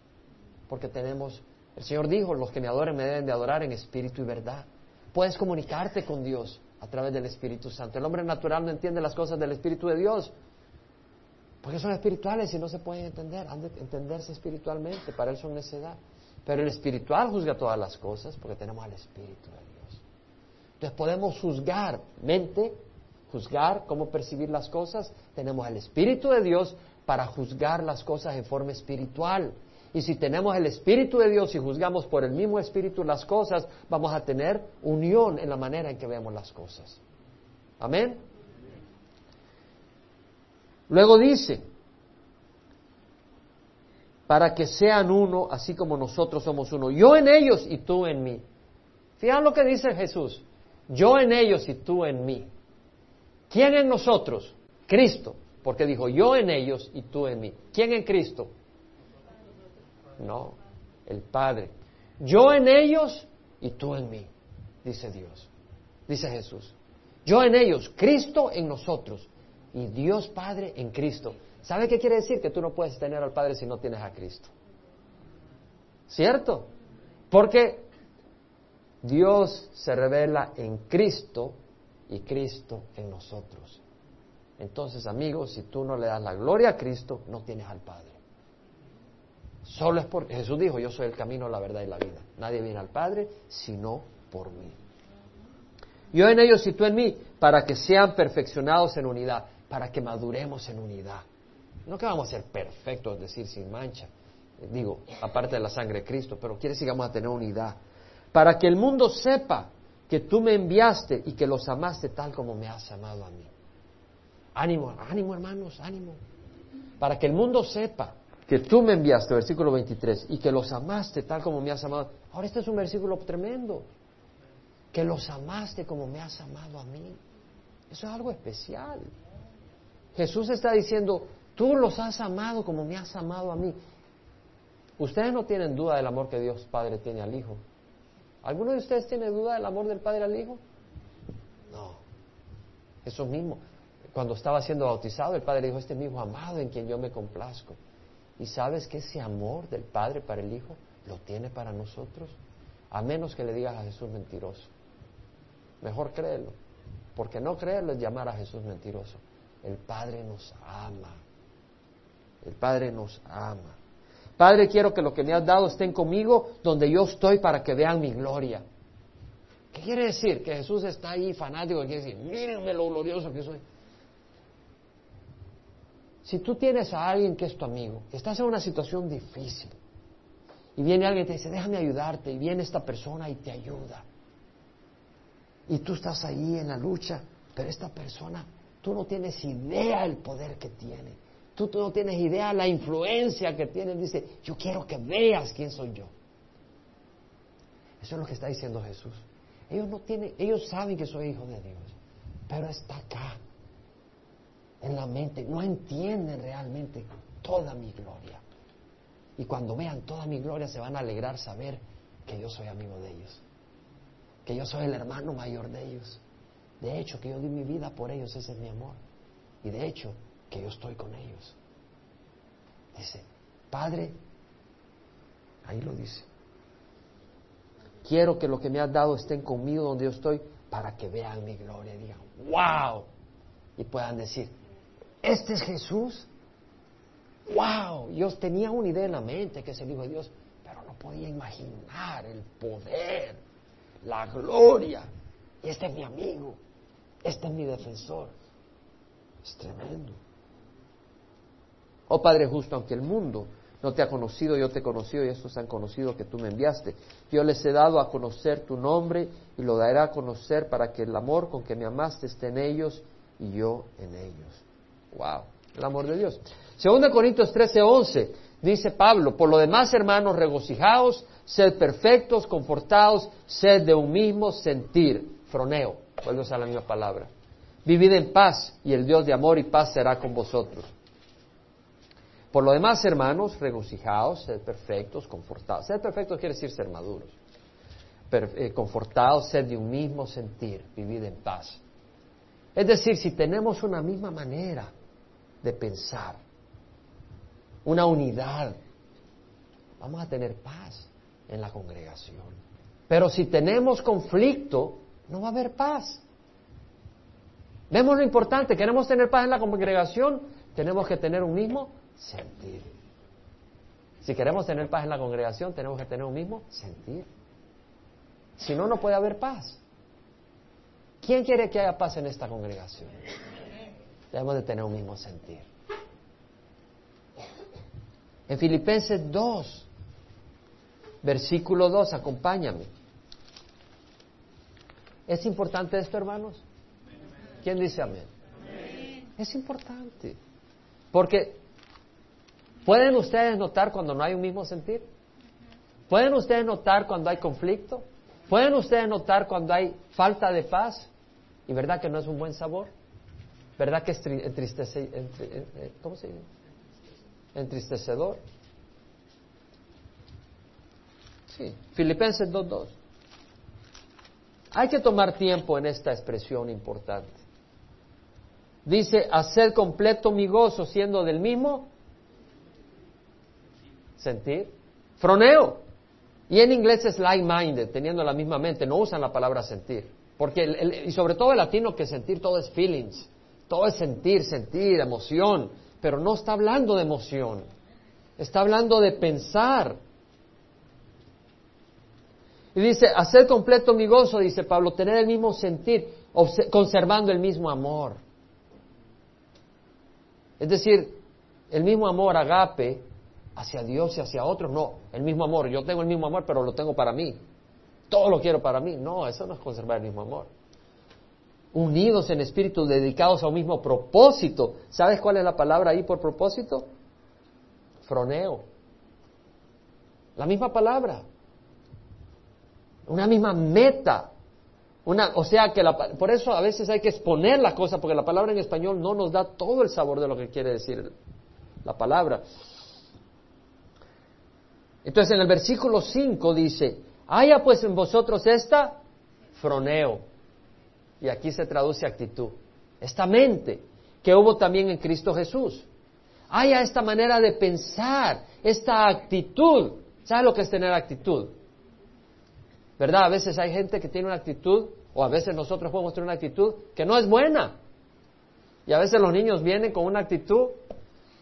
Porque tenemos, el Señor dijo, los que me adoren me deben de adorar en espíritu y verdad. Puedes comunicarte con Dios a través del Espíritu Santo. El hombre natural no entiende las cosas del Espíritu de Dios. Porque son espirituales y no se pueden entender. Han de entenderse espiritualmente, para él son necedad. Pero el espiritual juzga todas las cosas porque tenemos al Espíritu de Dios. Entonces podemos juzgar mente, juzgar cómo percibir las cosas. Tenemos el Espíritu de Dios para juzgar las cosas en forma espiritual. Y si tenemos el Espíritu de Dios y juzgamos por el mismo Espíritu las cosas, vamos a tener unión en la manera en que vemos las cosas. Amén. Luego dice, para que sean uno, así como nosotros somos uno. Yo en ellos y tú en mí. Fíjate lo que dice Jesús. Yo en ellos y tú en mí. ¿Quién en nosotros? Cristo. Porque dijo, yo en ellos y tú en mí. ¿Quién en Cristo? No, el Padre. Yo en ellos y tú en mí, dice Dios. Dice Jesús. Yo en ellos, Cristo en nosotros y Dios Padre en Cristo. ¿Sabe qué quiere decir? Que tú no puedes tener al Padre si no tienes a Cristo. ¿Cierto? Porque Dios se revela en Cristo y Cristo en nosotros. Entonces, amigos, si tú no le das la gloria a Cristo, no tienes al Padre. Solo es porque Jesús dijo, yo soy el camino, la verdad y la vida. Nadie viene al Padre sino por mí. Yo en ellos y tú en mí, para que sean perfeccionados en unidad, para que maduremos en unidad. No que vamos a ser perfectos, es decir, sin mancha, digo, aparte de la sangre de Cristo, pero quiere decir que vamos a tener unidad. Para que el mundo sepa que tú me enviaste y que los amaste tal como me has amado a mí. Ánimo, ánimo hermanos, ánimo. Para que el mundo sepa que tú me enviaste, versículo 23, y que los amaste tal como me has amado. Ahora este es un versículo tremendo. Que los amaste como me has amado a mí. Eso es algo especial. Jesús está diciendo, tú los has amado como me has amado a mí. Ustedes no tienen duda del amor que Dios Padre tiene al Hijo. ¿Alguno de ustedes tiene duda del amor del Padre al Hijo? No. Eso mismo. Cuando estaba siendo bautizado, el Padre dijo, este es mi Hijo amado en quien yo me complazco. ¿Y sabes que ese amor del Padre para el Hijo lo tiene para nosotros? A menos que le digas a Jesús mentiroso. Mejor créelo. Porque no creerlo es llamar a Jesús mentiroso. El Padre nos ama. El Padre nos ama. Padre, quiero que lo que me has dado estén conmigo donde yo estoy para que vean mi gloria. ¿Qué quiere decir? Que Jesús está ahí fanático, quiere decir, mírenme lo glorioso que soy. Si tú tienes a alguien que es tu amigo, estás en una situación difícil, y viene alguien y te dice, déjame ayudarte, y viene esta persona y te ayuda, y tú estás ahí en la lucha, pero esta persona, tú no tienes idea del poder que tiene, tú, no tienes idea de la influencia que tiene, dice, yo quiero que veas quién soy yo. Eso es lo que está diciendo Jesús. Ellos no tienen, ellos saben que soy hijo de Dios, pero está acá en la mente, no entienden realmente toda mi gloria. Y cuando vean toda mi gloria se van a alegrar saber que yo soy amigo de ellos, que yo soy el hermano mayor de ellos. De hecho, que yo di mi vida por ellos, ese es mi amor. Y de hecho, que yo estoy con ellos. Dice, Padre, ahí lo dice, quiero que lo que me has dado estén conmigo donde yo estoy para que vean mi gloria digan, wow, y puedan decir, este es Jesús. ¡Wow! Yo tenía una idea en la mente que es el Hijo de Dios, pero no podía imaginar el poder, la gloria. Y este es mi amigo, este es mi defensor. Es tremendo. Oh Padre justo, aunque el mundo no te ha conocido, yo te he conocido y estos han conocido que tú me enviaste. Yo les he dado a conocer tu nombre y lo daré a conocer para que el amor con que me amaste esté en ellos y yo en ellos. Wow, el amor de Dios. Segunda Corintios 13, 11, dice Pablo, por lo demás, hermanos, regocijaos, sed perfectos, confortados, sed de un mismo sentir. Froneo, vuelvo a la misma palabra. Vivid en paz y el Dios de amor y paz será con vosotros. Por lo demás, hermanos, regocijaos, sed perfectos, confortados. Ser perfectos quiere decir ser maduros. eh, confortados, ser de un mismo sentir, vivir en paz. Es decir, si tenemos una misma manera de pensar, una unidad, vamos a tener paz en la congregación. Pero si tenemos conflicto, no va a haber paz. Vemos lo importante, queremos tener paz en la congregación, tenemos que tener un mismo sentir. Si queremos tener paz en la congregación, tenemos que tener un mismo sentir. Si no, no puede haber paz. ¿Quién quiere que haya paz en esta congregación? Debemos de tener un mismo sentir. En Filipenses 2, versículo 2, acompáñame. ¿Es importante esto, hermanos? ¿Quién dice amén? Es importante. Porque ¿pueden ustedes notar cuando no hay un mismo sentir? ¿Pueden ustedes notar cuando hay conflicto? ¿Pueden ustedes notar cuando hay falta de paz? ¿Y verdad que no es un buen sabor? ¿Verdad que es entristece, ¿cómo se dice? entristecedor? Sí, Filipenses 2.2. Hay que tomar tiempo en esta expresión importante. Dice, hacer completo mi gozo siendo del mismo sentir. Froneo. Y en inglés es like-minded, teniendo la misma mente. No usan la palabra sentir. Porque, y sobre todo el latino, que sentir todo es feelings. Todo es sentir, sentir, emoción. Pero no está hablando de emoción. Está hablando de pensar. Y dice, hacer completo mi gozo, dice Pablo, tener el mismo sentir, conservando el mismo amor. Es decir, el mismo amor agape hacia Dios y hacia otros, no, el mismo amor, yo tengo el mismo amor, pero lo tengo para mí. Todo lo quiero para mí. No, eso no es conservar el mismo amor. Unidos en espíritu, dedicados a un mismo propósito. ¿Sabes cuál es la palabra ahí por propósito? Froneo. La misma palabra. Una misma meta. Una, o sea que por eso a veces hay que exponer la cosa, porque la palabra en español no nos da todo el sabor de lo que quiere decir la palabra. Entonces en el versículo 5 dice, haya pues en vosotros esta froneo. Y aquí se traduce actitud. Esta mente que hubo también en Cristo Jesús. Haya esta manera de pensar, esta actitud. ¿Sabes lo que es tener actitud? ¿Verdad? A veces hay gente que tiene una actitud, o a veces nosotros podemos tener una actitud que no es buena. Y a veces los niños vienen con una actitud,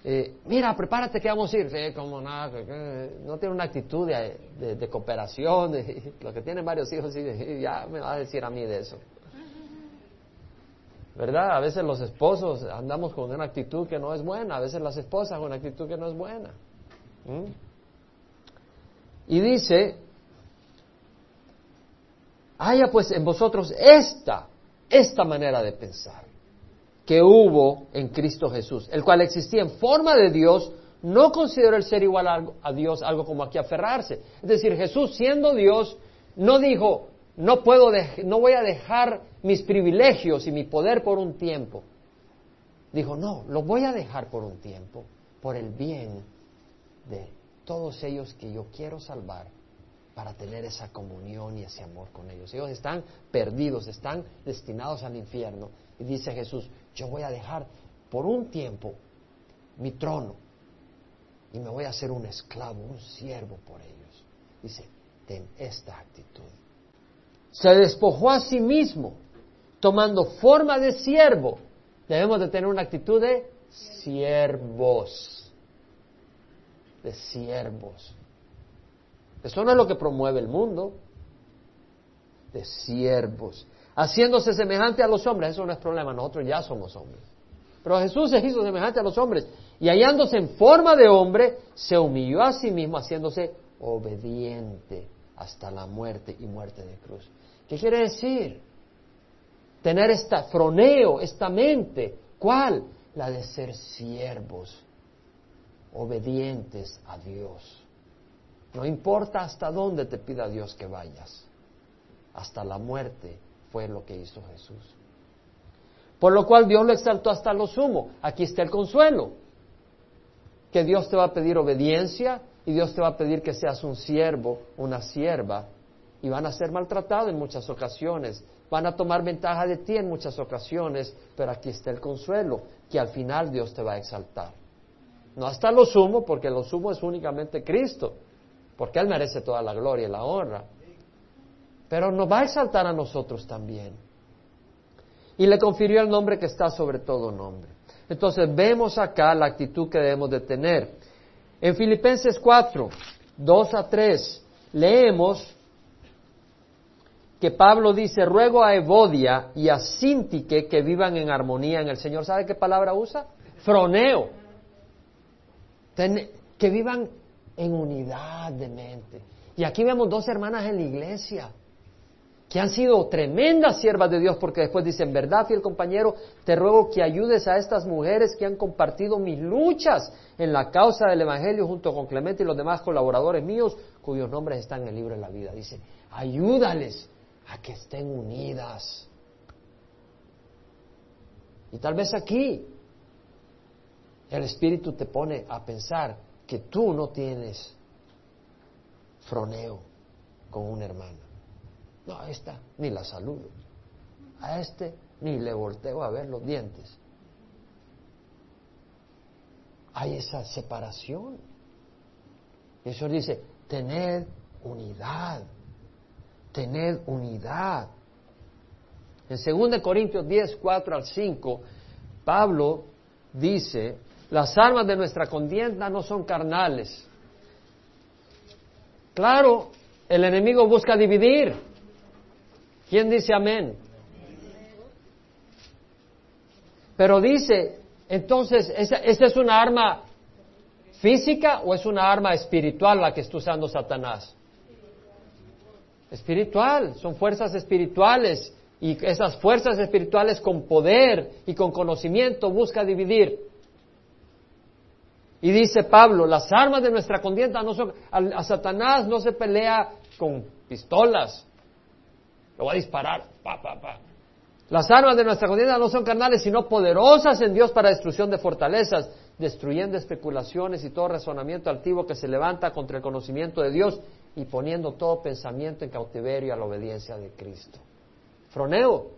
eh, mira, prepárate que vamos a ir. Sí, como nada, no tiene una actitud de, cooperación. lo que tienen varios hijos, ya me va a decir a mí de eso. ¿Verdad? A veces los esposos andamos con una actitud que no es buena, a veces las esposas con una actitud que no es buena. ¿Mm? Y dice, haya pues en vosotros esta, esta manera de pensar que hubo en Cristo Jesús, el cual existía en forma de Dios, no consideró el ser igual a, Dios algo como aquí aferrarse. Es decir, Jesús siendo Dios, no dijo, no puedo, no voy a dejar mis privilegios y mi poder por un tiempo. Dijo, no, lo voy a dejar por un tiempo, por el bien de todos ellos que yo quiero salvar para tener esa comunión y ese amor con ellos. Ellos están perdidos, están destinados al infierno. Y dice Jesús, yo voy a dejar por un tiempo mi trono y me voy a hacer un esclavo, un siervo por ellos. Dice, ten esta actitud. Se despojó a sí mismo, tomando forma de siervo. Debemos de tener una actitud de siervos, de siervos. Eso no es lo que promueve el mundo. De siervos. Haciéndose semejante a los hombres, eso no es problema, nosotros ya somos hombres. Pero Jesús se hizo semejante a los hombres y hallándose en forma de hombre, se humilló a sí mismo haciéndose obediente hasta la muerte y muerte de cruz. ¿Qué quiere decir? Tener esta froneo, esta mente. ¿Cuál? La de ser siervos, obedientes a Dios. No importa hasta dónde te pida Dios que vayas. Hasta la muerte fue lo que hizo Jesús. Por lo cual Dios lo exaltó hasta lo sumo. Aquí está el consuelo. Que Dios te va a pedir obediencia y Dios te va a pedir que seas un siervo, una sierva y van a ser maltratados en muchas ocasiones, van a tomar ventaja de ti en muchas ocasiones, pero aquí está el consuelo, que al final Dios te va a exaltar. No hasta lo sumo, porque lo sumo es únicamente Cristo, porque Él merece toda la gloria y la honra. Pero nos va a exaltar a nosotros también. Y le confirió el nombre que está sobre todo nombre. Entonces vemos acá la actitud que debemos de tener. En Filipenses 4, 2 a 3, leemos que Pablo dice, ruego a Evodia y a Sintique que vivan en armonía en el Señor. ¿Sabe qué palabra usa? Froneo. que vivan en unidad de mente. Y aquí vemos dos hermanas en la iglesia que han sido tremendas siervas de Dios, porque después dicen, verdad, fiel compañero, te ruego que ayudes a estas mujeres que han compartido mis luchas en la causa del Evangelio junto con Clemente y los demás colaboradores míos, cuyos nombres están en el libro de la vida. Dice, ayúdales a que estén unidas. Y tal vez aquí el Espíritu te pone a pensar que tú no tienes froneo con una hermana. No, a esta ni la saludo. A este ni le volteo a ver los dientes. Hay esa separación. Y eso dice, tener unidad tener unidad. En 2 Corintios 10, 4 al 5, Pablo dice, las armas de nuestra contienda no son carnales. Claro, el enemigo busca dividir. ¿Quién dice amén? Pero dice, entonces, ¿esa, es una arma física o es una arma espiritual la que está usando Satanás? espiritual, son fuerzas espirituales y esas fuerzas espirituales con poder y con conocimiento busca dividir. Y dice Pablo, las armas de nuestra contienda no son, a, Satanás no se pelea con pistolas, lo va a disparar, pa, pa, pa. Las armas de nuestra contienda no son carnales, sino poderosas en Dios para destrucción de fortalezas, destruyendo especulaciones y todo razonamiento altivo que se levanta contra el conocimiento de Dios y poniendo todo pensamiento en cautiverio a la obediencia de Cristo. Froneo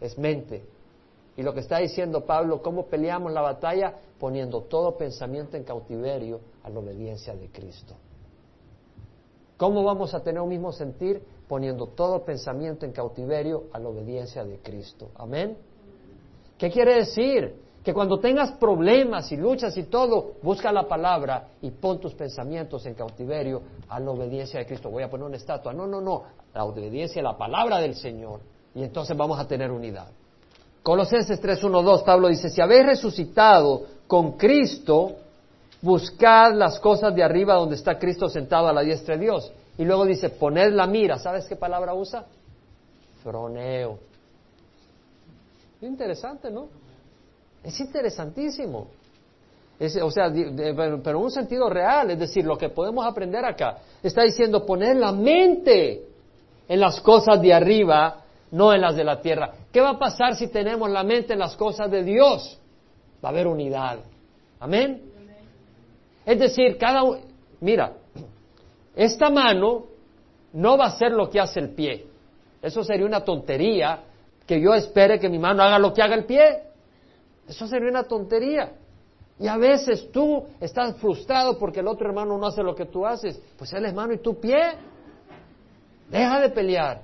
es mente. Y lo que está diciendo Pablo, ¿cómo peleamos la batalla? Poniendo todo pensamiento en cautiverio a la obediencia de Cristo. ¿Cómo vamos a tener un mismo sentir? Poniendo todo pensamiento en cautiverio a la obediencia de Cristo. Amén. ¿Qué quiere decir? Que cuando tengas problemas y luchas y todo, busca la palabra y pon tus pensamientos en cautiverio a la obediencia de Cristo. Voy a poner una estatua. No, no, no. La obediencia a la palabra del Señor. Y entonces vamos a tener unidad. Colosenses 3, 1, 2, Pablo dice, si habéis resucitado con Cristo, buscad las cosas de arriba donde está Cristo sentado a la diestra de Dios. Y luego dice, poned la mira. ¿Sabes qué palabra usa? Froneo. Interesante, ¿no? Es interesantísimo. o sea, pero en un sentido real, es decir, lo que podemos aprender acá. Está diciendo poner la mente en las cosas de arriba, no en las de la tierra. ¿Qué va a pasar si tenemos la mente en las cosas de Dios? Va a haber unidad. Amén. Es decir, cada mira, esta mano no va a ser lo que hace el pie. Eso sería una tontería que yo espere que mi mano haga lo que haga el pie. Eso sería una tontería. Y a veces tú estás frustrado porque el otro hermano no hace lo que tú haces. Pues él es mano y tu pie. Deja de pelear.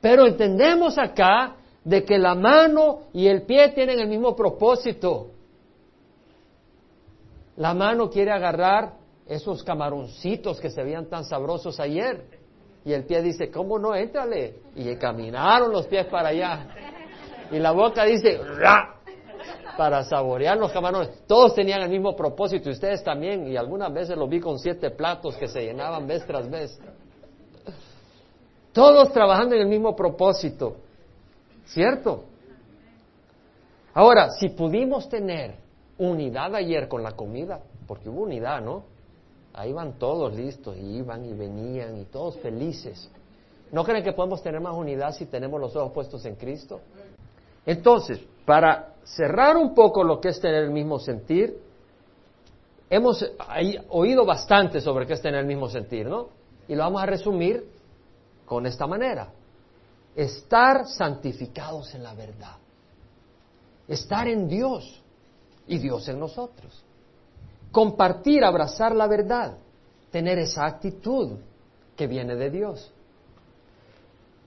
Pero entendemos acá de que la mano y el pie tienen el mismo propósito. La mano quiere agarrar esos camaroncitos que se veían tan sabrosos ayer. Y el pie dice, ¿cómo no? Éntrale. Y caminaron los pies para allá. Y la boca dice, ¡Ra! para saborear los camarones. Todos tenían el mismo propósito, y ustedes también, y algunas veces lo vi con siete platos que se llenaban vez tras vez. Todos trabajando en el mismo propósito, ¿cierto? Ahora, si pudimos tener unidad ayer con la comida, porque hubo unidad, ¿no? Ahí van todos listos, y iban y venían, y todos felices. ¿No creen que podemos tener más unidad si tenemos los ojos puestos en Cristo? Entonces, para cerrar un poco lo que es tener el mismo sentir, hemos oído bastante sobre qué es tener el mismo sentir, ¿no? Y lo vamos a resumir con esta manera. Estar santificados en la verdad. Estar en Dios y Dios en nosotros. Compartir, abrazar la verdad. Tener esa actitud que viene de Dios.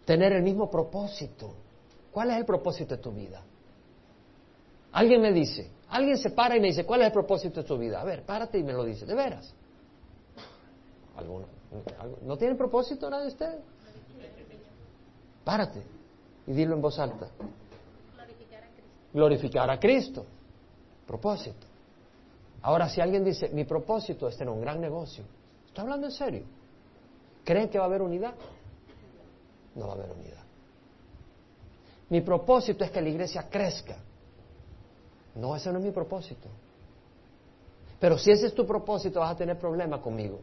Tener el mismo propósito. ¿Cuál es el propósito de tu vida? Alguien me dice, alguien se para y me dice, ¿cuál es el propósito de tu vida? A ver, párate y me lo dice, ¿de veras? ¿Alguno? ¿No tiene propósito nada de ustedes? Párate y dilo en voz alta. Glorificar a Cristo. Glorificar a Cristo. Propósito. Ahora, si alguien dice, mi propósito es tener un gran negocio, ¿está hablando en serio? ¿Creen que va a haber unidad? No va a haber unidad. Mi propósito es que la iglesia crezca. No, ese no es mi propósito. Pero si ese es tu propósito, vas a tener problemas conmigo.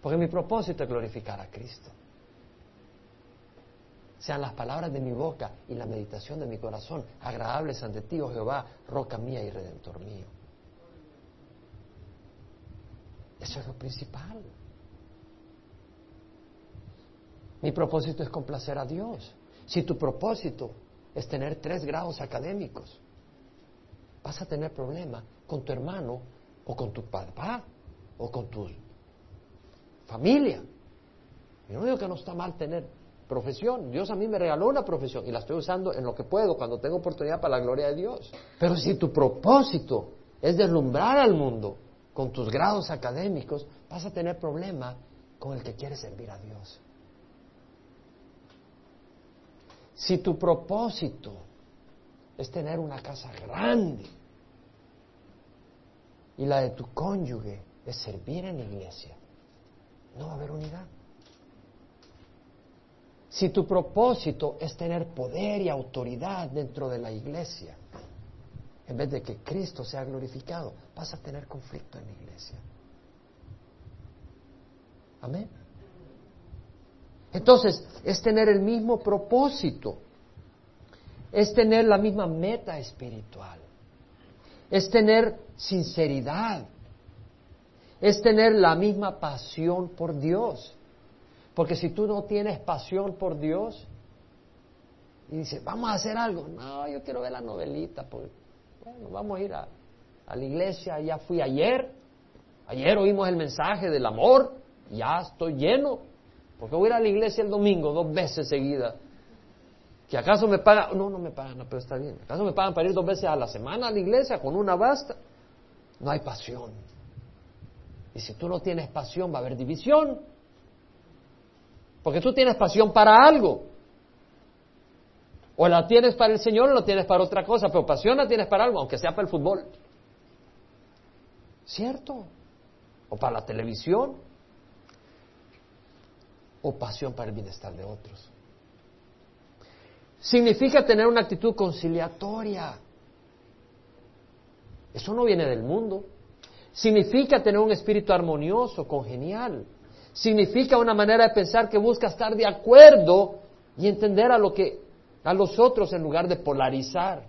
Porque mi propósito es glorificar a Cristo. Sean las palabras de mi boca y la meditación de mi corazón agradables ante ti, oh Jehová, roca mía y redentor mío. Eso es lo principal. Mi propósito es complacer a Dios. Si tu propósito es tener tres grados académicos, vas a tener problemas con tu hermano o con tu papá o con tu familia. Yo no digo que no está mal tener profesión. Dios a mí me regaló una profesión y la estoy usando en lo que puedo, cuando tengo oportunidad para la gloria de Dios. Pero si tu propósito es deslumbrar al mundo con tus grados académicos, vas a tener problemas con el que quiere servir a Dios. Si tu propósito es tener una casa grande y la de tu cónyuge es servir en la iglesia, no va a haber unidad. Si tu propósito es tener poder y autoridad dentro de la iglesia, en vez de que Cristo sea glorificado, vas a tener conflicto en la iglesia. Amén. Entonces, es tener el mismo propósito, es tener la misma meta espiritual, es tener sinceridad, es tener la misma pasión por Dios. Porque si tú no tienes pasión por Dios y dices, vamos a hacer algo, no, yo quiero ver la novelita, pues, bueno, vamos a ir a, la iglesia, ya fui ayer, ayer oímos el mensaje del amor, ya estoy lleno, porque voy a ir a la iglesia el domingo dos veces seguidas. ¿Que acaso me pagan? No, no me pagan, pero está bien. ¿Acaso me pagan para ir dos veces a la semana a la iglesia con una basta? No hay pasión. Y si tú no tienes pasión, va a haber división. Porque tú tienes pasión para algo. O la tienes para el Señor o la tienes para otra cosa, pero pasión la tienes para algo, aunque sea para el fútbol. ¿Cierto? O para la televisión, o pasión para el bienestar de otros. Significa tener una actitud conciliatoria. Eso no viene del mundo. Significa tener un espíritu armonioso, congenial. Significa una manera de pensar que busca estar de acuerdo y entender a lo que a los otros en lugar de polarizar.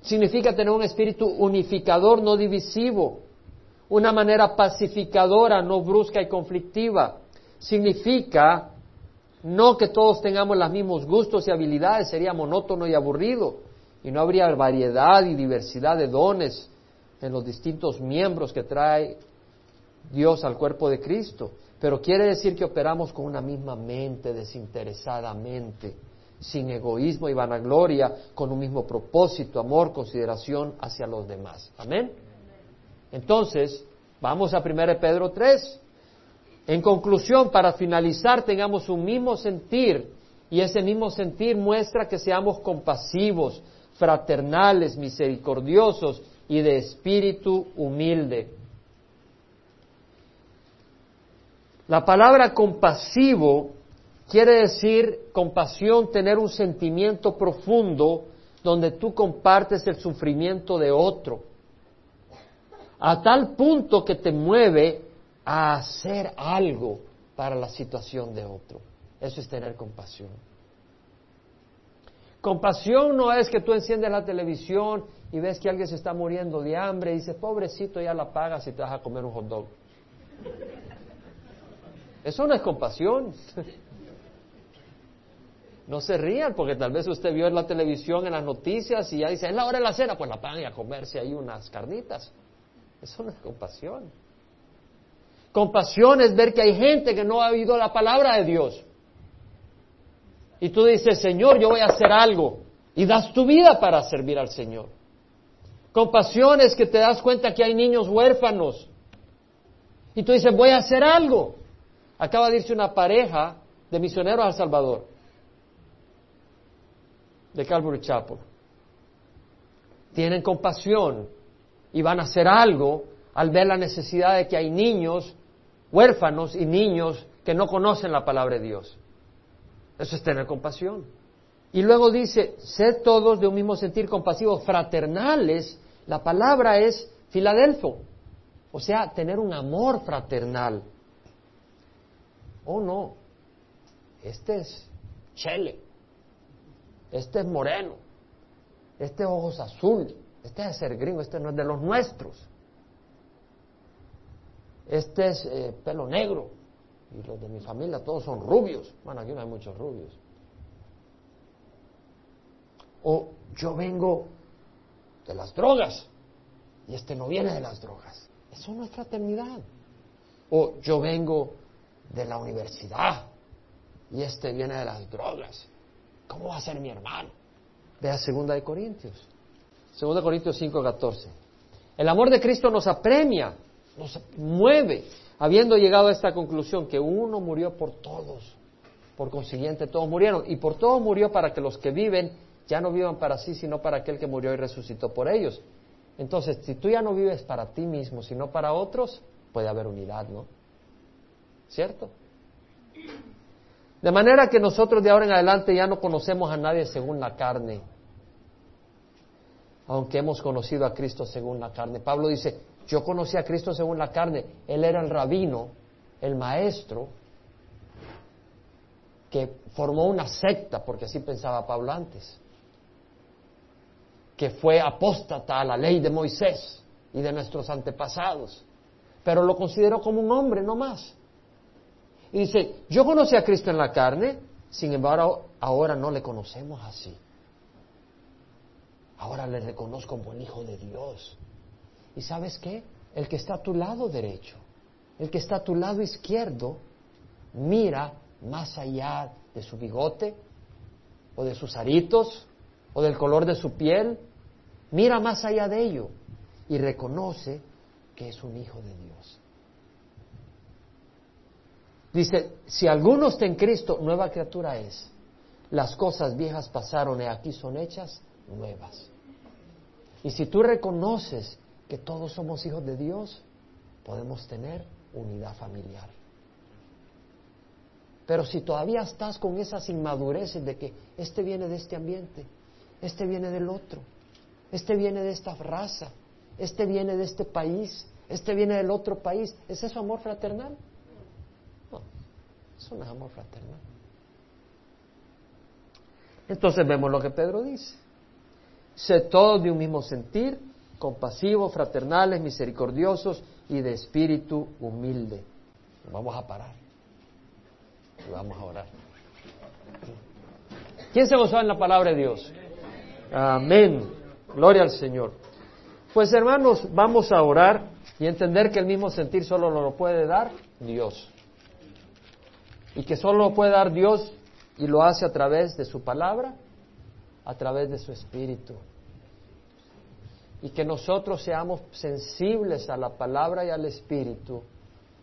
Significa tener un espíritu unificador, no divisivo una manera pacificadora, no brusca y conflictiva. Significa no que todos tengamos los mismos gustos y habilidades, sería monótono y aburrido, y no habría variedad y diversidad de dones en los distintos miembros que trae Dios al cuerpo de Cristo. Pero quiere decir que operamos con una misma mente, desinteresadamente, sin egoísmo y vanagloria, con un mismo propósito, amor, consideración hacia los demás. Amén. Entonces, vamos a 1 Pedro 3. En conclusión, para finalizar, tengamos un mismo sentir y ese mismo sentir muestra que seamos compasivos, fraternales, misericordiosos y de espíritu humilde. La palabra compasivo quiere decir compasión, tener un sentimiento profundo donde tú compartes el sufrimiento de otro a tal punto que te mueve a hacer algo para la situación de otro. Eso es tener compasión. Compasión no es que tú enciendes la televisión y ves que alguien se está muriendo de hambre y dices, pobrecito, ya la pagas y te vas a comer un hot dog. Eso no es compasión. No se rían porque tal vez usted vio en la televisión, en las noticias y ya dice, es la hora de la cena, pues la pagan y a comerse ahí unas carnitas. Eso no es compasión. Compasión es ver que hay gente que no ha oído la palabra de Dios. Y tú dices, Señor, yo voy a hacer algo. Y das tu vida para servir al Señor. Compasión es que te das cuenta que hay niños huérfanos. Y tú dices, voy a hacer algo. Acaba de irse una pareja de misioneros a El Salvador, de Calvary Chapel. Tienen compasión y van a hacer algo al ver la necesidad de que hay niños huérfanos y niños que no conocen la palabra de Dios. Eso es tener compasión. Y luego dice, sed todos de un mismo sentir compasivo, fraternales. La palabra es Filadelfo, o sea, tener un amor fraternal. Oh, no, este es Chele, este es moreno, este es ojos azul, este es ser gringo, este no es de los nuestros. Este es eh, pelo negro, y los de mi familia todos son rubios. Bueno, aquí no hay muchos rubios. O yo vengo de las drogas y este no viene de las drogas. Eso no es fraternidad. O yo vengo de la universidad y este viene de las drogas. ¿Cómo va a ser mi hermano? Vea segunda de Corintios. Segunda de Corintios 5:14. El amor de Cristo nos apremia, nos mueve, habiendo llegado a esta conclusión que uno murió por todos, por consiguiente todos murieron, y por todos murió para que los que viven ya no vivan para sí, sino para aquel que murió y resucitó por ellos. Entonces, si tú ya no vives para ti mismo, sino para otros, puede haber unidad, ¿no? ¿Cierto? De manera que nosotros de ahora en adelante ya no conocemos a nadie según la carne, aunque hemos conocido a Cristo según la carne. Pablo dice, yo conocí a Cristo según la carne, Él era el rabino, el maestro, que formó una secta, porque así pensaba Pablo antes que fue apóstata a la ley de Moisés y de nuestros antepasados, pero lo consideró como un hombre, no más. Y dice, yo conocí a Cristo en la carne, sin embargo, ahora no le conocemos así. Ahora le reconozco como el Hijo de Dios. ¿Y sabes qué? El que está a tu lado derecho, el que está a tu lado izquierdo, mira más allá de su bigote, o de sus aritos, o del color de su piel, mira más allá de ello y reconoce que es un hijo de Dios. Dice, si alguno está en Cristo, nueva criatura es. Las cosas viejas pasaron y aquí son hechas nuevas. Y si tú reconoces que todos somos hijos de Dios, podemos tener unidad familiar. Pero si todavía estás con esas inmadureces de que este viene de este ambiente, este viene del otro, este viene de esta raza, este viene de este país, este viene del otro país. ¿Es eso amor fraternal? Es amor fraternal. Entonces vemos lo que Pedro dice. Sé todos de un mismo sentir, compasivos, fraternales, misericordiosos y de espíritu humilde. Vamos a parar. Y vamos a orar. ¿Quién se gozó en la palabra de Dios? Amén. Gloria al Señor. Pues hermanos, vamos a orar y entender que el mismo sentir solo lo puede dar Dios. Y que solo lo puede dar Dios y lo hace a través de su palabra, a través de su espíritu. Y que nosotros seamos sensibles a la palabra y al espíritu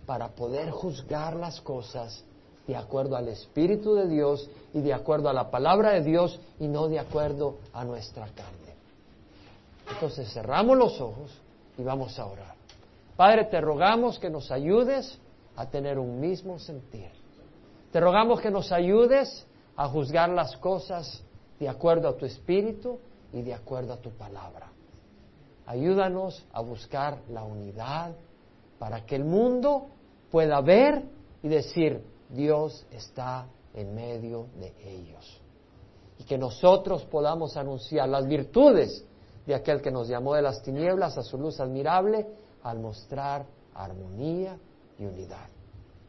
para poder juzgar las cosas de acuerdo al espíritu de Dios y de acuerdo a la palabra de Dios y no de acuerdo a nuestra carne. Entonces cerramos los ojos y vamos a orar. Padre, te rogamos que nos ayudes a tener un mismo sentir. Te rogamos que nos ayudes a juzgar las cosas de acuerdo a tu espíritu y de acuerdo a tu palabra. Ayúdanos a buscar la unidad para que el mundo pueda ver y decir, Dios está en medio de ellos. Y que nosotros podamos anunciar las virtudes de aquel que nos llamó de las tinieblas a su luz admirable al mostrar armonía y unidad.